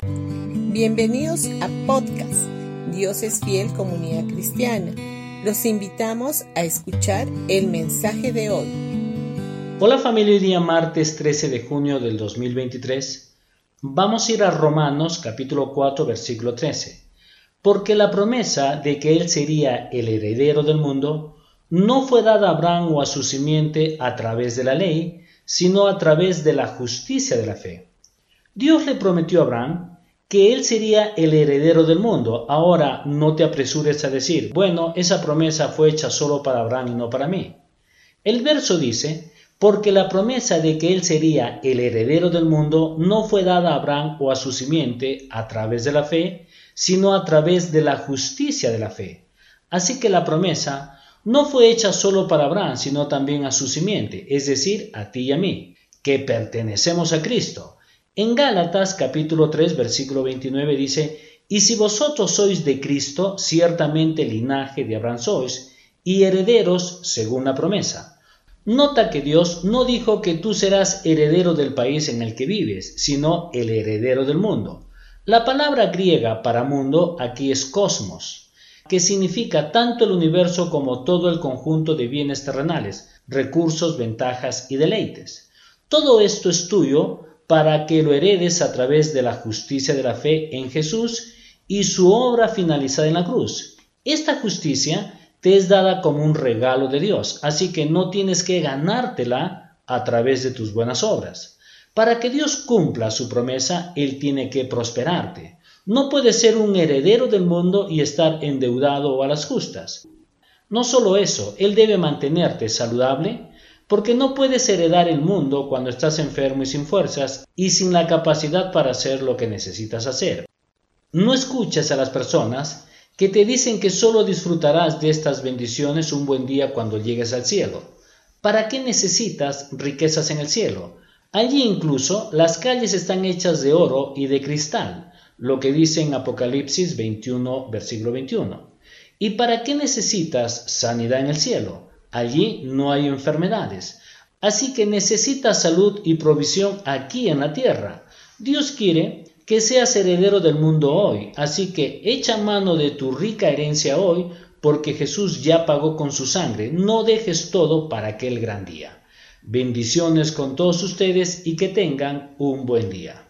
Bienvenidos a podcast Dios es fiel comunidad cristiana. Los invitamos a escuchar el mensaje de hoy. Hola familia, hoy día martes 13 de junio del 2023. Vamos a ir a Romanos capítulo 4 versículo 13. Porque la promesa de que él sería el heredero del mundo no fue dada a Abraham o a su simiente a través de la ley, sino a través de la justicia de la fe. Dios le prometió a Abraham que él sería el heredero del mundo. Ahora no te apresures a decir, bueno, esa promesa fue hecha solo para Abraham y no para mí. El verso dice, porque la promesa de que él sería el heredero del mundo no fue dada a Abraham o a su simiente a través de la fe, sino a través de la justicia de la fe. Así que la promesa no fue hecha solo para Abraham, sino también a su simiente, es decir, a ti y a mí, que pertenecemos a Cristo. En Gálatas capítulo 3 versículo 29 dice, Y si vosotros sois de Cristo, ciertamente linaje de Abraham sois, y herederos según la promesa. Nota que Dios no dijo que tú serás heredero del país en el que vives, sino el heredero del mundo. La palabra griega para mundo aquí es cosmos, que significa tanto el universo como todo el conjunto de bienes terrenales, recursos, ventajas y deleites. Todo esto es tuyo para que lo heredes a través de la justicia de la fe en Jesús y su obra finalizada en la cruz. Esta justicia te es dada como un regalo de Dios, así que no tienes que ganártela a través de tus buenas obras. Para que Dios cumpla su promesa, Él tiene que prosperarte. No puedes ser un heredero del mundo y estar endeudado a las justas. No solo eso, Él debe mantenerte saludable, porque no puedes heredar el mundo cuando estás enfermo y sin fuerzas y sin la capacidad para hacer lo que necesitas hacer. No escuches a las personas que te dicen que solo disfrutarás de estas bendiciones un buen día cuando llegues al cielo. ¿Para qué necesitas riquezas en el cielo? Allí incluso las calles están hechas de oro y de cristal, lo que dice en Apocalipsis 21, versículo 21. ¿Y para qué necesitas sanidad en el cielo? Allí no hay enfermedades. Así que necesitas salud y provisión aquí en la tierra. Dios quiere que seas heredero del mundo hoy. Así que echa mano de tu rica herencia hoy, porque Jesús ya pagó con su sangre. No dejes todo para aquel gran día. Bendiciones con todos ustedes y que tengan un buen día.